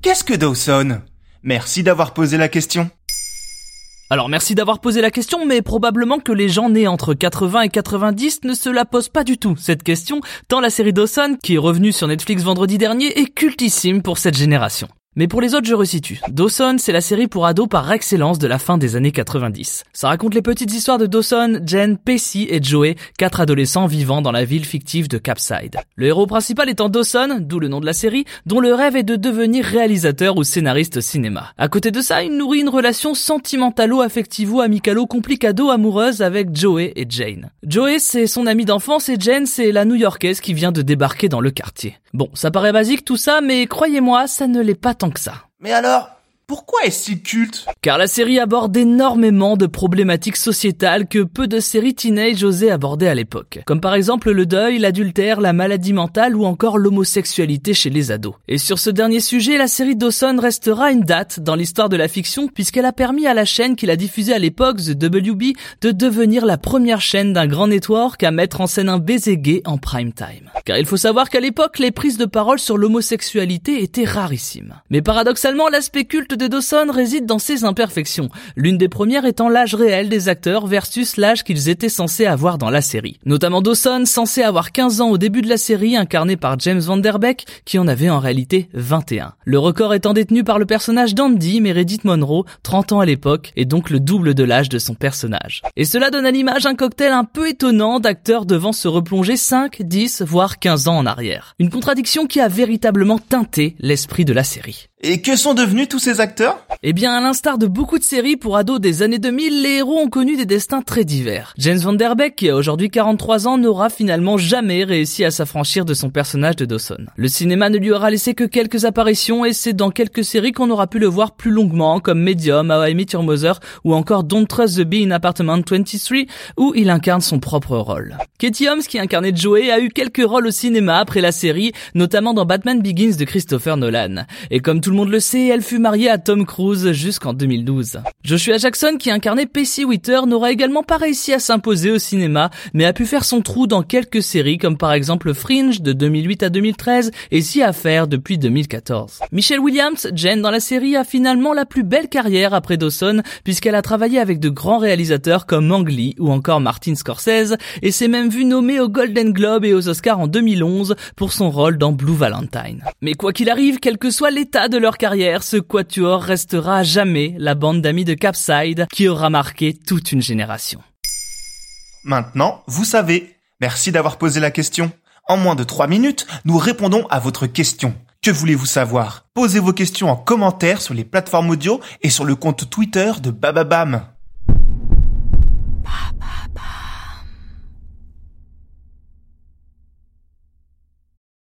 Qu'est-ce que Dawson? Merci d'avoir posé la question. Alors merci d'avoir posé la question, mais probablement que les gens nés entre 80 et 90 ne se la posent pas du tout, cette question, tant la série Dawson, qui est revenue sur Netflix vendredi dernier, est cultissime pour cette génération. Mais pour les autres, je resitue. Dawson, c'est la série pour ados par excellence de la fin des années 90. Ça raconte les petites histoires de Dawson, Jen, Pacey et Joey, quatre adolescents vivant dans la ville fictive de Capside. Le héros principal étant Dawson, d'où le nom de la série, dont le rêve est de devenir réalisateur ou scénariste cinéma. À côté de ça, il nourrit une relation sentimentalo-affectivo-amicalo-complicado-amoureuse avec Joey et Jane. Joey, c'est son ami d'enfance et Jen, c'est la New-Yorkaise qui vient de débarquer dans le quartier. Bon, ça paraît basique tout ça, mais croyez-moi, ça ne l'est pas tant que ça. Mais alors, pourquoi est-ce si culte? Car la série aborde énormément de problématiques sociétales que peu de séries teenage osaient aborder à l'époque. Comme par exemple le deuil, l'adultère, la maladie mentale ou encore l'homosexualité chez les ados. Et sur ce dernier sujet, la série Dawson restera une date dans l'histoire de la fiction puisqu'elle a permis à la chaîne qui l'a diffusée à l'époque, The WB, de devenir la première chaîne d'un grand network à mettre en scène un baiser gay en prime time. Car il faut savoir qu'à l'époque, les prises de parole sur l'homosexualité étaient rarissimes. Mais paradoxalement, l'aspect culte de Dawson réside dans ses imperfections, l'une des premières étant l'âge réel des acteurs versus l'âge qu'ils étaient censés avoir dans la série. Notamment Dawson, censé avoir 15 ans au début de la série, incarné par James Van Der Beek, qui en avait en réalité 21. Le record étant détenu par le personnage d'Andy, Meredith Monroe, 30 ans à l'époque, et donc le double de l'âge de son personnage. Et cela donne à l'image un cocktail un peu étonnant d'acteurs devant se replonger 5, 10, voire 15 ans en arrière. Une contradiction qui a véritablement teinté l'esprit de la série. Et que sont devenus tous ces acteurs? Eh bien, à l'instar de beaucoup de séries pour ados des années 2000, les héros ont connu des destins très divers. James Van Der Beek, qui a aujourd'hui 43 ans, n'aura finalement jamais réussi à s'affranchir de son personnage de Dawson. Le cinéma ne lui aura laissé que quelques apparitions et c'est dans quelques séries qu'on aura pu le voir plus longuement, comme Medium, How I Met Your Mother ou encore Don't Trust the Bee in Apartment 23, où il incarne son propre rôle. Katie Holmes, qui incarnait Joey, a eu quelques rôles au cinéma après la série, notamment dans Batman Begins de Christopher Nolan. Et comme le monde le sait, elle fut mariée à Tom Cruise jusqu'en 2012. Joshua Jackson, qui incarnait Pacey Witter, n'aura également pas réussi à s'imposer au cinéma, mais a pu faire son trou dans quelques séries comme par exemple Fringe de 2008 à 2013 et Si Affaire depuis 2014. Michelle Williams, Jen dans la série, a finalement la plus belle carrière après Dawson puisqu'elle a travaillé avec de grands réalisateurs comme Ang Lee ou encore Martin Scorsese et s'est même vue nommée aux Golden Globe et aux Oscars en 2011 pour son rôle dans Blue Valentine. Mais quoi qu'il arrive, quel que soit l'état leur carrière, ce quatuor restera à jamais la bande d'amis de Capside qui aura marqué toute une génération. Maintenant, vous savez. Merci d'avoir posé la question. En moins de 3 minutes, nous répondons à votre question. Que voulez-vous savoir? Posez vos questions en commentaire sur les plateformes audio et sur le compte Twitter de Bababam.